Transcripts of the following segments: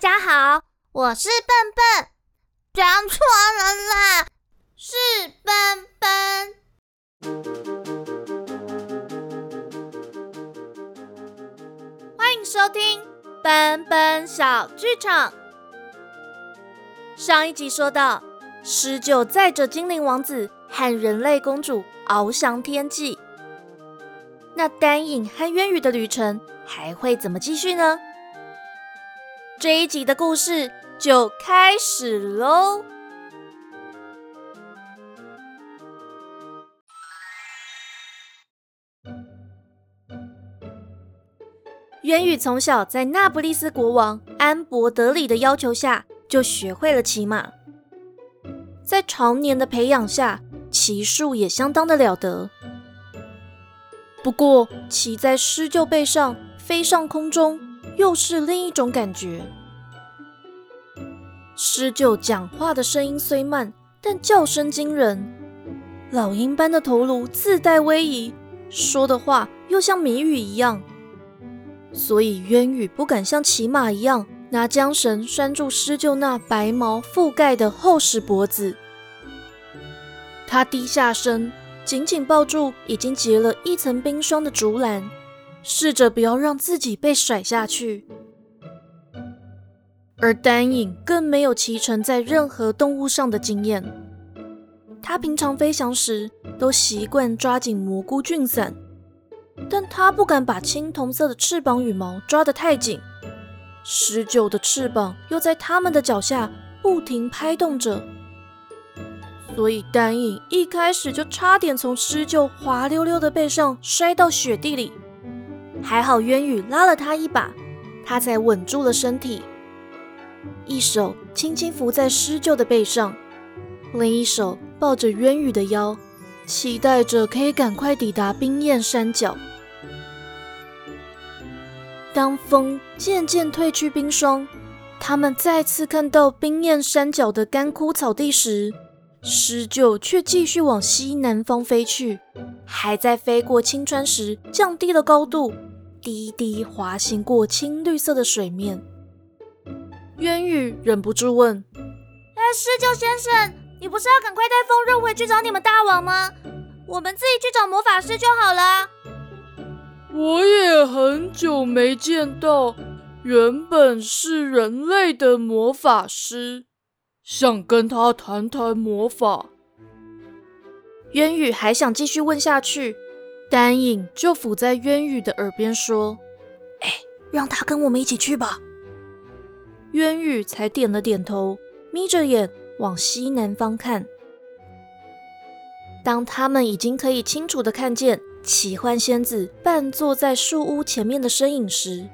家好，我是笨笨，讲错了啦，是笨笨。欢迎收听笨笨小剧场。上一集说到，狮鹫载着精灵王子和人类公主翱翔天际，那丹影和渊羽的旅程还会怎么继续呢？这一集的故事就开始喽。渊羽从小在那不勒斯国王安博德里的要求下，就学会了骑马。在常年的培养下，骑术也相当的了得。不过，骑在狮鹫背上飞上空中，又是另一种感觉。狮鹫讲话的声音虽慢，但叫声惊人。老鹰般的头颅自带威仪，说的话又像谜语一样。所以渊羽不敢像骑马一样拿缰绳拴住狮鹫那白毛覆盖的厚实脖子。他低下身，紧紧抱住已经结了一层冰霜的竹篮，试着不要让自己被甩下去。而丹影更没有骑乘在任何动物上的经验，他平常飞翔时都习惯抓紧蘑菇菌伞。但他不敢把青铜色的翅膀羽毛抓得太紧，狮鹫的翅膀又在他们的脚下不停拍动着，所以丹影一开始就差点从狮鹫滑溜溜的背上摔到雪地里。还好渊羽拉了他一把，他才稳住了身体，一手轻轻扶在狮鹫的背上，另一手抱着渊羽的腰，期待着可以赶快抵达冰焰山脚。当风渐渐褪去冰霜，他们再次看到冰焰山脚的干枯草地时，狮鹫却继续往西南方飞去。还在飞过青川时，降低了高度，低低滑行过青绿色的水面。渊羽忍不住问：“哎，狮鹫先生，你不是要赶快带风刃回去找你们大王吗？我们自己去找魔法师就好了。”我也很久没见到原本是人类的魔法师，想跟他谈谈魔法。渊羽还想继续问下去，丹影就伏在渊羽的耳边说：“哎，让他跟我们一起去吧。”渊羽才点了点头，眯着眼往西南方看。当他们已经可以清楚的看见。奇幻仙子半坐在树屋前面的身影时，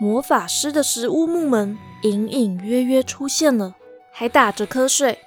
魔法师的石屋木门隐隐约约出现了，还打着瞌睡。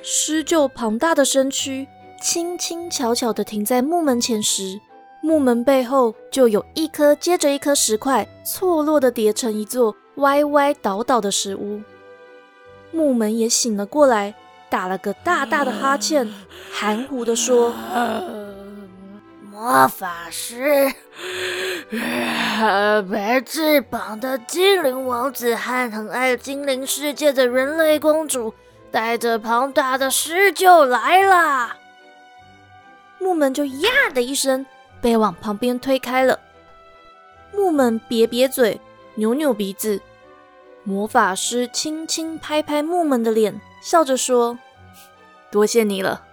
狮鹫庞大的身躯轻轻巧巧地停在木门前时，木门背后就有一颗接着一颗石块错落地叠成一座歪歪倒倒的石屋。木门也醒了过来。打了个大大的哈欠，含糊地说：“魔法师，白翅膀的精灵王子和很爱精灵世界的人类公主，带着庞大的狮鹫来了。”木门就呀的一声被往旁边推开了。木门瘪瘪嘴，扭扭鼻子。魔法师轻轻拍拍木门的脸，笑着说。多谢你了，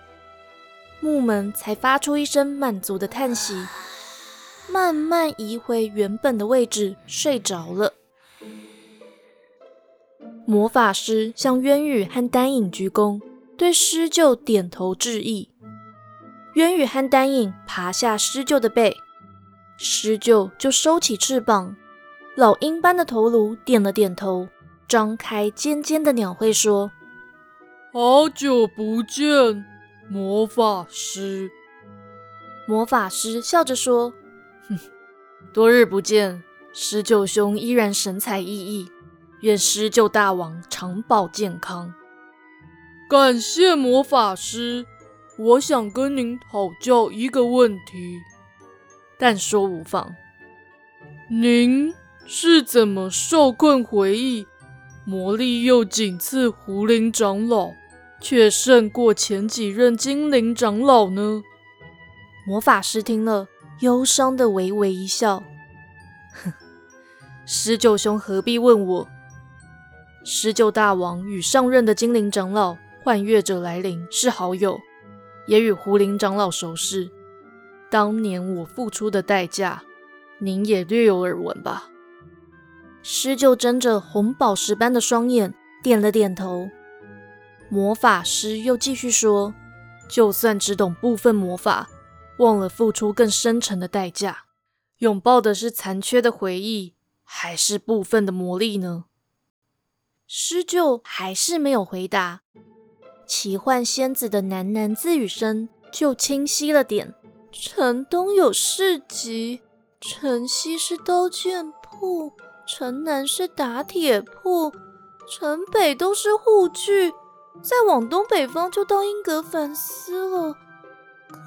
木门才发出一声满足的叹息，慢慢移回原本的位置，睡着了。魔法师向渊羽和丹影鞠躬，对狮鹫点头致意。渊羽和丹影爬下狮鹫的背，狮鹫就收起翅膀，老鹰般的头颅点了点头，张开尖尖的鸟喙说。好久不见，魔法师。魔法师笑着说：“哼，多日不见，狮鹫兄依然神采奕奕。愿狮鹫大王长保健康。”感谢魔法师，我想跟您讨教一个问题。但说无妨。您是怎么受困回忆，魔力又仅次狐灵长老，却胜过前几任精灵长老呢？魔法师听了，忧伤的微微一笑：“哼，狮鹫兄何必问我？狮鹫大王与上任的精灵长老幻月者来临是好友，也与胡林长老熟识。当年我付出的代价，您也略有耳闻吧？”施救睁着红宝石般的双眼，点了点头。魔法师又继续说：“就算只懂部分魔法，忘了付出更深沉的代价，拥抱的是残缺的回忆，还是部分的魔力呢？”施救还是没有回答。奇幻仙子的喃喃自语声就清晰了点：“城东有市集，城西是刀剑铺。”城南是打铁铺，城北都是护具，再往东北方就到英格凡斯了。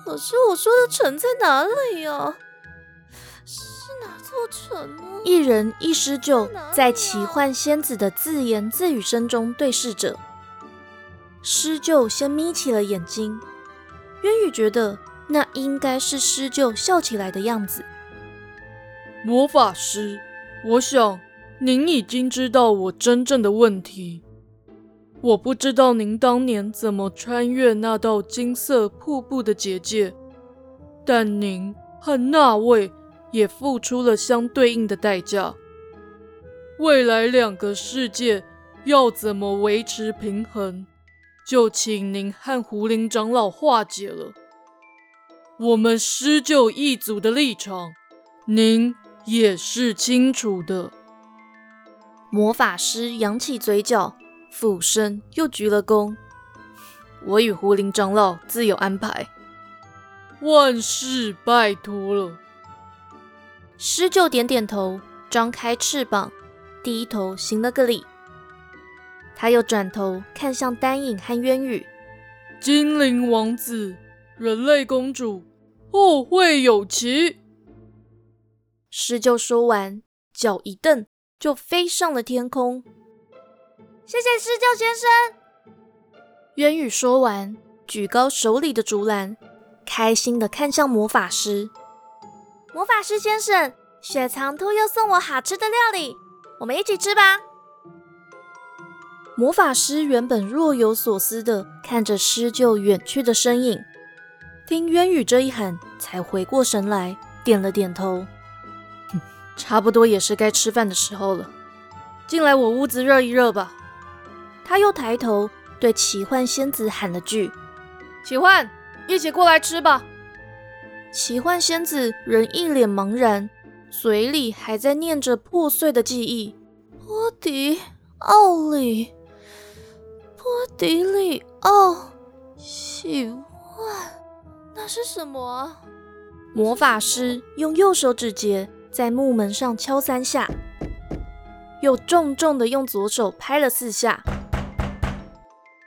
可是我说的城在哪里呀？是哪座城呢？一人一诗酒在奇幻仙子的自言自语声中对视着。狮鹫先眯起了眼睛，渊羽觉得那应该是狮鹫笑起来的样子。魔法师。我想，您已经知道我真正的问题。我不知道您当年怎么穿越那道金色瀑布的结界，但您和那位也付出了相对应的代价。未来两个世界要怎么维持平衡，就请您和胡林长老化解了。我们施救一族的立场，您。也是清楚的。魔法师扬起嘴角，俯身又鞠了躬。我与胡林长老自有安排，万事拜托了。狮鹫点点头，张开翅膀，低头行了个礼。他又转头看向丹影和渊羽，精灵王子、人类公主，后会有期。狮鹫说完，脚一蹬，就飞上了天空。谢谢狮鹫先生。渊羽说完，举高手里的竹篮，开心的看向魔法师。魔法师先生，雪藏兔又送我好吃的料理，我们一起吃吧。魔法师原本若有所思的看着狮鹫远去的身影，听渊羽这一喊，才回过神来，点了点头。差不多也是该吃饭的时候了，进来我屋子热一热吧。他又抬头对奇幻仙子喊了句：“奇幻，一起过来吃吧。”奇幻仙子仍一脸茫然，嘴里还在念着破碎的记忆：“波迪奥里，迪里奥，喜欢，那是什么？”魔法师用右手指节。在木门上敲三下，又重重的用左手拍了四下，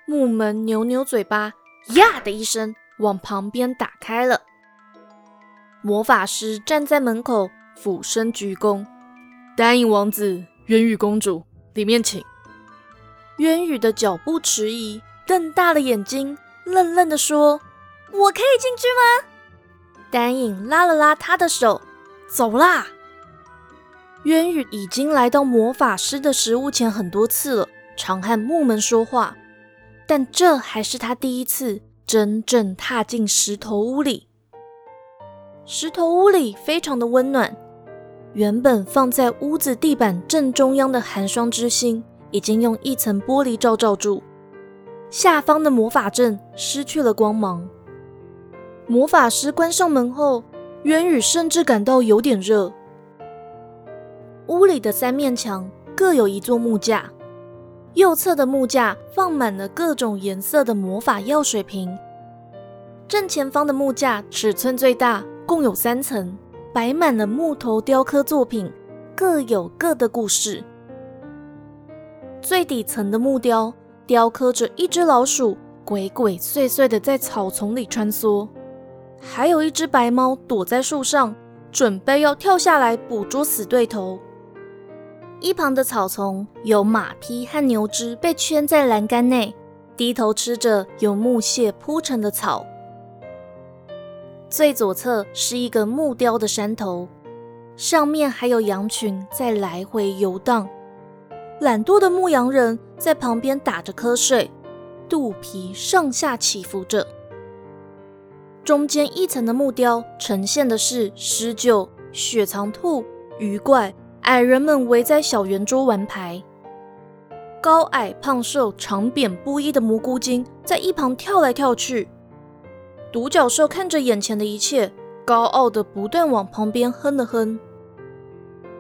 木门扭扭嘴巴，呀的一声往旁边打开了。魔法师站在门口，俯身鞠躬：“答应王子，渊羽公主，里面请。”渊羽的脚步迟疑，瞪大了眼睛，愣愣的说：“我可以进去吗？”丹影拉了拉他的手，走啦。渊羽已经来到魔法师的食物前很多次了，常和木门说话，但这还是他第一次真正踏进石头屋里。石头屋里非常的温暖，原本放在屋子地板正中央的寒霜之心已经用一层玻璃罩罩住，下方的魔法阵失去了光芒。魔法师关上门后，渊宇甚至感到有点热。屋里的三面墙各有一座木架，右侧的木架放满了各种颜色的魔法药水瓶，正前方的木架尺寸最大，共有三层，摆满了木头雕刻作品，各有各的故事。最底层的木雕雕刻着一只老鼠鬼鬼祟祟的在草丛里穿梭，还有一只白猫躲在树上，准备要跳下来捕捉死对头。一旁的草丛有马匹和牛只被圈在栏杆内，低头吃着由木屑铺成的草。最左侧是一个木雕的山头，上面还有羊群在来回游荡。懒惰的牧羊人在旁边打着瞌睡，肚皮上下起伏着。中间一层的木雕呈现的是狮鹫、雪藏兔、鱼怪。矮人们围在小圆桌玩牌，高矮胖瘦、长扁不一的蘑菇精在一旁跳来跳去。独角兽看着眼前的一切，高傲的不断往旁边哼了哼。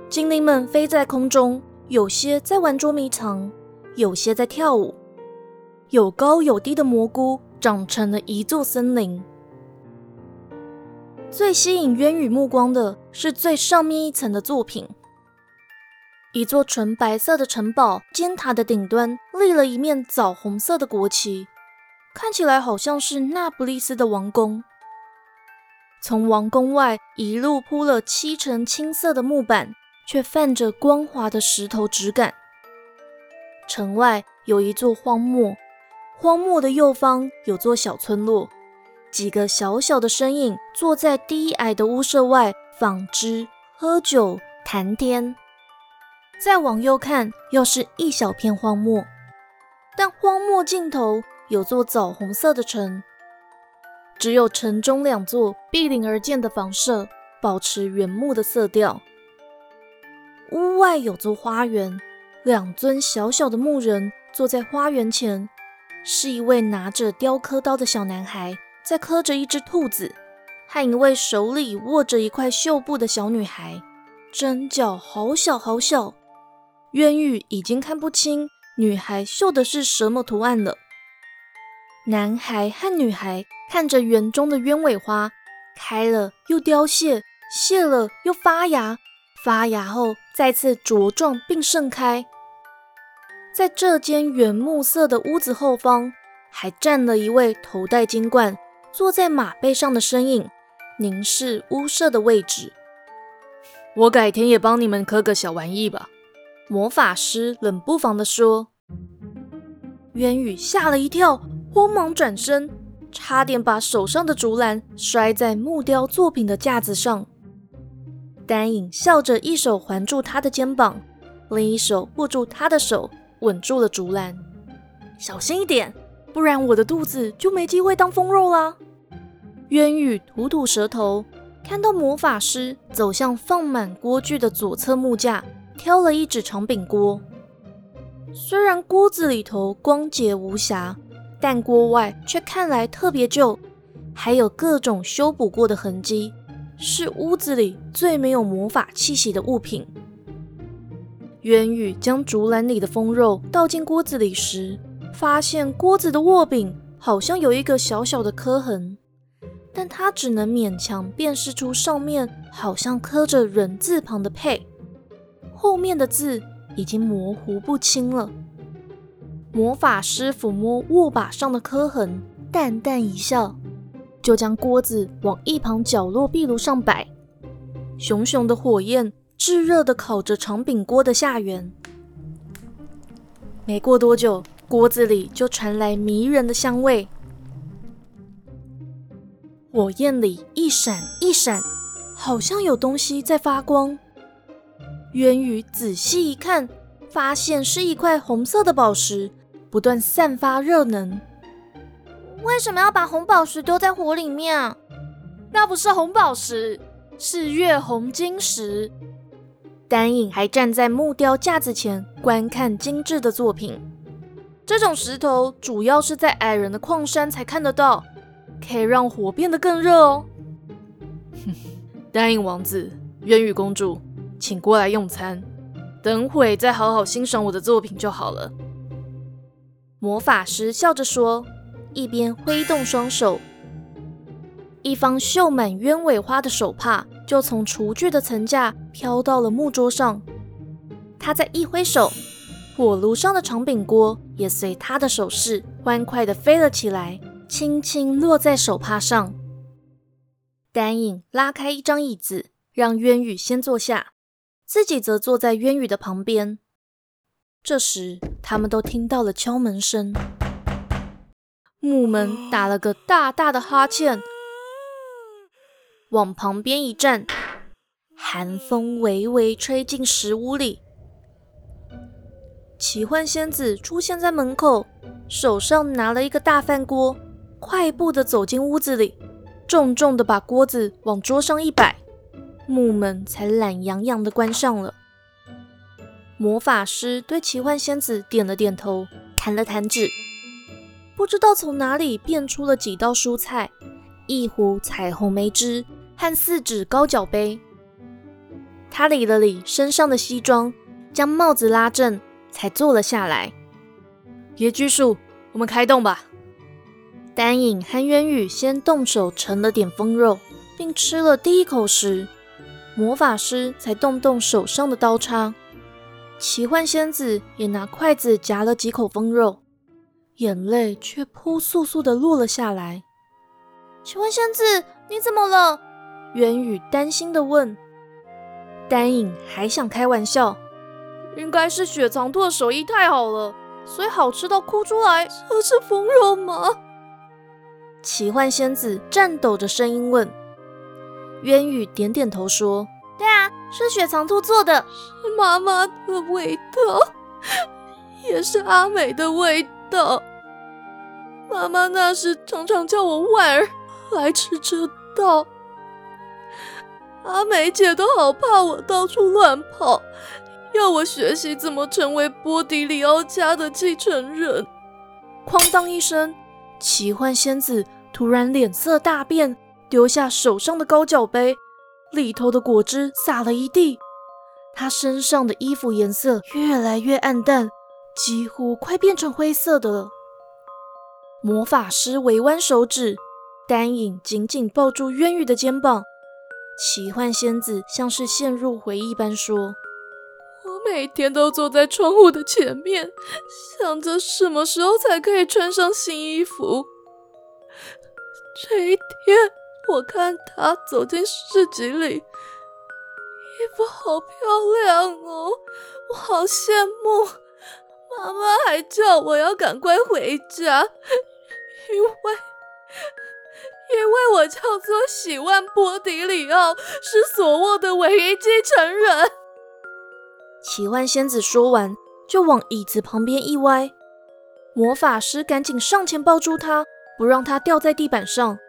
精灵们飞在空中，有些在玩捉迷藏，有些在跳舞。有高有低的蘑菇长成了一座森林。最吸引渊羽目光的是最上面一层的作品。一座纯白色的城堡，尖塔的顶端立了一面枣红色的国旗，看起来好像是那不勒斯的王宫。从王宫外一路铺了七层青色的木板，却泛着光滑的石头质感。城外有一座荒漠，荒漠的右方有座小村落，几个小小的身影坐在低矮的屋舍外纺织、喝酒、谈天。再往右看，又是一小片荒漠，但荒漠尽头有座枣红色的城，只有城中两座壁临而建的房舍保持原木的色调。屋外有座花园，两尊小小的木人坐在花园前，是一位拿着雕刻刀的小男孩在刻着一只兔子，和一位手里握着一块绣布的小女孩，针脚好小好小。渊羽已经看不清女孩绣的是什么图案了。男孩和女孩看着园中的鸢尾花，开了又凋谢，谢了又发芽，发芽后再次茁壮并盛开。在这间原木色的屋子后方，还站了一位头戴金冠、坐在马背上的身影，凝视屋舍的位置。我改天也帮你们刻个小玩意吧。魔法师冷不防地说：“渊宇吓了一跳，慌忙转身，差点把手上的竹篮摔在木雕作品的架子上。丹影笑着，一手环住他的肩膀，另一手握住他的手，稳住了竹篮。小心一点，不然我的肚子就没机会当风肉啦。”渊羽吐吐舌头，看到魔法师走向放满锅具的左侧木架。挑了一只长柄锅，虽然锅子里头光洁无瑕，但锅外却看来特别旧，还有各种修补过的痕迹，是屋子里最没有魔法气息的物品。渊宇将竹篮里的风肉倒进锅子里时，发现锅子的握柄好像有一个小小的磕痕，但他只能勉强辨识出上面好像刻着人字旁的“佩”。后面的字已经模糊不清了。魔法师抚摸握把上的磕痕，淡淡一笑，就将锅子往一旁角落壁炉上摆。熊熊的火焰炙热地烤着长柄锅的下缘。没过多久，锅子里就传来迷人的香味。火焰里一闪一闪，好像有东西在发光。渊羽仔细一看，发现是一块红色的宝石，不断散发热能。为什么要把红宝石丢在火里面？那不是红宝石，是月红晶石。丹影还站在木雕架子前观看精致的作品。这种石头主要是在矮人的矿山才看得到，可以让火变得更热哦。哼，丹影王子，渊羽公主。请过来用餐，等会再好好欣赏我的作品就好了。魔法师笑着说，一边挥动双手，一方绣满鸢尾花的手帕就从厨具的层架飘到了木桌上。他再一挥手，火炉上的长柄锅也随他的手势欢快地飞了起来，轻轻落在手帕上。丹影拉开一张椅子，让渊羽先坐下。自己则坐在渊羽的旁边。这时，他们都听到了敲门声。木门打了个大大的哈欠，往旁边一站，寒风微微吹进石屋里。奇幻仙子出现在门口，手上拿了一个大饭锅，快步的走进屋子里，重重的把锅子往桌上一摆，木门才懒洋洋的关上了。魔法师对奇幻仙子点了点头，弹了弹指，不知道从哪里变出了几道蔬菜，一壶彩虹梅汁和四指高脚杯。他理了理身上的西装，将帽子拉正。才坐了下来。野居树，我们开动吧。丹影和渊羽先动手盛了点风肉，并吃了第一口时，魔法师才动动手上的刀叉。奇幻仙子也拿筷子夹了几口风肉，眼泪却扑簌簌的落了下来。请问仙子，你怎么了？渊宇担心的问。丹影还想开玩笑。应该是雪藏兔的手艺太好了，所以好吃到哭出来。这是风肉吗？奇幻仙子颤抖着声音问。渊宇点点头说：“对啊，是雪藏兔做的，是妈妈的味道，也是阿美的味道。妈妈那时常常叫我婉儿来吃这道，阿美姐都好怕我到处乱跑。”要我学习怎么成为波迪里奥家的继承人。哐当一声，奇幻仙子突然脸色大变，丢下手上的高脚杯，里头的果汁洒了一地。她身上的衣服颜色越来越暗淡，几乎快变成灰色的了。魔法师微弯手指，丹影紧紧抱住渊羽的肩膀。奇幻仙子像是陷入回忆般说。我每天都坐在窗户的前面，想着什么时候才可以穿上新衣服。这一天，我看他走进市集里，衣服好漂亮哦，我好羡慕。妈妈还叫我要赶快回家，因为因为我叫做喜万波迪里奥，是索沃的唯一继承人。奇幻仙子说完，就往椅子旁边一歪。魔法师赶紧上前抱住他，不让他掉在地板上。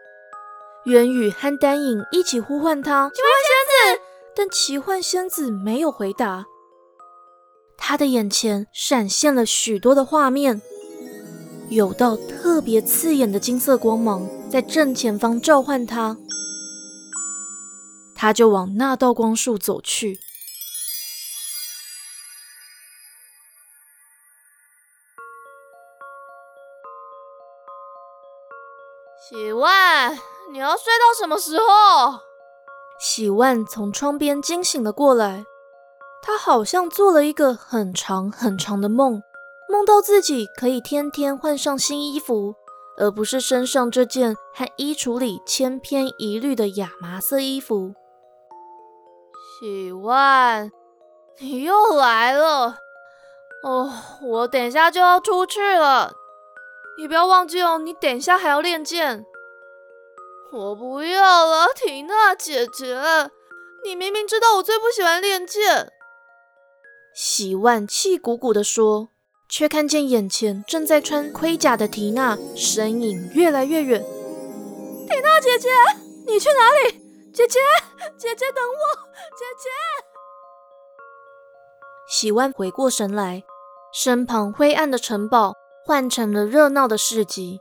元宇和丹影一起呼唤他：“奇幻仙子！”但奇幻仙子没有回答。她的眼前闪现了许多的画面，有道特别刺眼的金色光芒在正前方召唤他，他就往那道光束走去。喜万，你要睡到什么时候？喜万从窗边惊醒了过来，他好像做了一个很长很长的梦，梦到自己可以天天换上新衣服，而不是身上这件和衣橱里千篇一律的亚麻色衣服。喜万，你又来了。哦，我等一下就要出去了。你不要忘记哦，你等一下还要练剑。我不要了，缇娜姐姐，你明明知道我最不喜欢练剑。喜万气鼓鼓地说，却看见眼前正在穿盔甲的缇娜身影越来越远。缇娜姐姐，你去哪里？姐姐，姐姐等我，姐姐。喜万回过神来，身旁灰暗的城堡。换成了热闹的市集，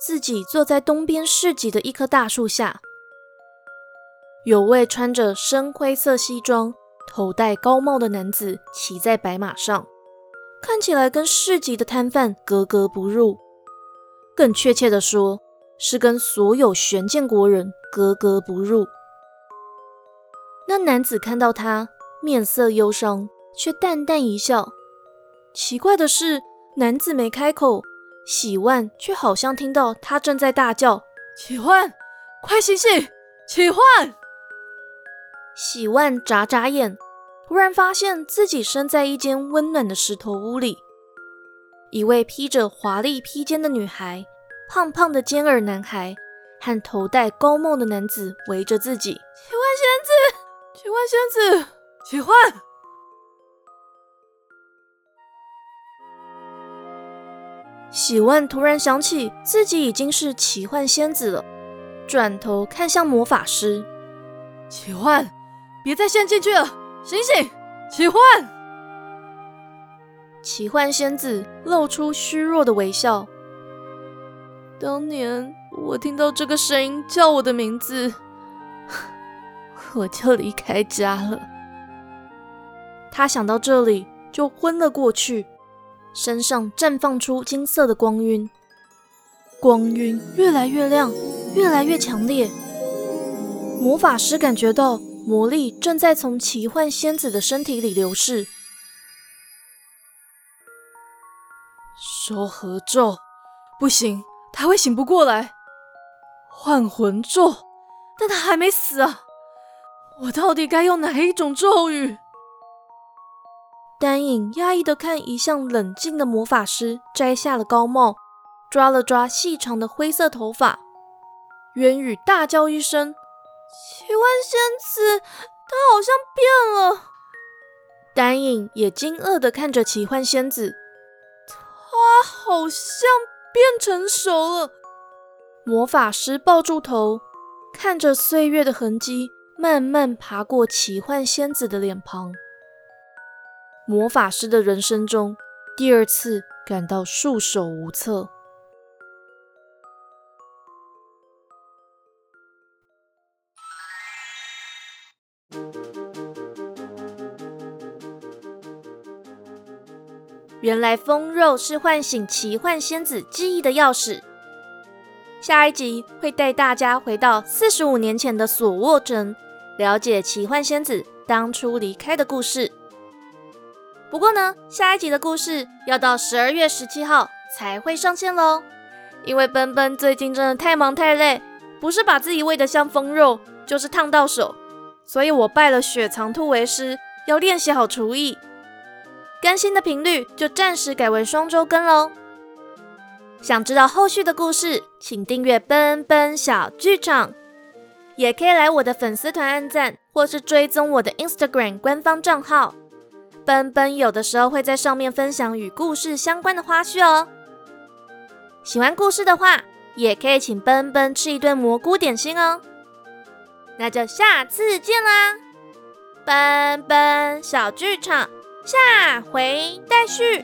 自己坐在东边市集的一棵大树下，有位穿着深灰色西装、头戴高帽的男子骑在白马上，看起来跟市集的摊贩格格不入，更确切的说，是跟所有玄剑国人格格不入。那男子看到他，面色忧伤，却淡淡一笑。奇怪的是。男子没开口，喜万却好像听到他正在大叫：“喜欢，快醒醒！喜欢！”喜万眨眨眼，突然发现自己身在一间温暖的石头屋里，一位披着华丽披肩的女孩，胖胖的尖耳男孩和头戴高帽的男子围着自己。奇幻仙子，奇幻仙子，奇幻！喜万突然想起自己已经是奇幻仙子了，转头看向魔法师。奇幻，别再陷进去了，醒醒！奇幻，奇幻仙子露出虚弱的微笑。当年我听到这个声音叫我的名字，我就离开家了。他想到这里就昏了过去。身上绽放出金色的光晕，光晕越来越亮，越来越强烈。魔法师感觉到魔力正在从奇幻仙子的身体里流逝。收合咒，不行，他会醒不过来。换魂咒，但他还没死啊！我到底该用哪一种咒语？丹影压抑的看一向冷静的魔法师，摘下了高帽，抓了抓细长的灰色头发。渊宇大叫一声：“奇幻仙子，她好像变了！”丹影也惊愕的看着奇幻仙子，她好像变成熟了。魔法师抱住头，看着岁月的痕迹慢慢爬过奇幻仙子的脸庞。魔法师的人生中，第二次感到束手无策。原来风肉是唤醒奇幻仙子记忆的钥匙。下一集会带大家回到四十五年前的索沃城，了解奇幻仙子当初离开的故事。不过呢，下一集的故事要到十二月十七号才会上线喽。因为奔奔最近真的太忙太累，不是把自己喂得像疯肉，就是烫到手，所以我拜了雪藏兔为师，要练习好厨艺。更新的频率就暂时改为双周更喽。想知道后续的故事，请订阅奔奔小剧场，也可以来我的粉丝团按赞，或是追踪我的 Instagram 官方账号。奔奔有的时候会在上面分享与故事相关的花絮哦。喜欢故事的话，也可以请奔奔吃一顿蘑菇点心哦。那就下次见啦，奔奔小剧场下回待续。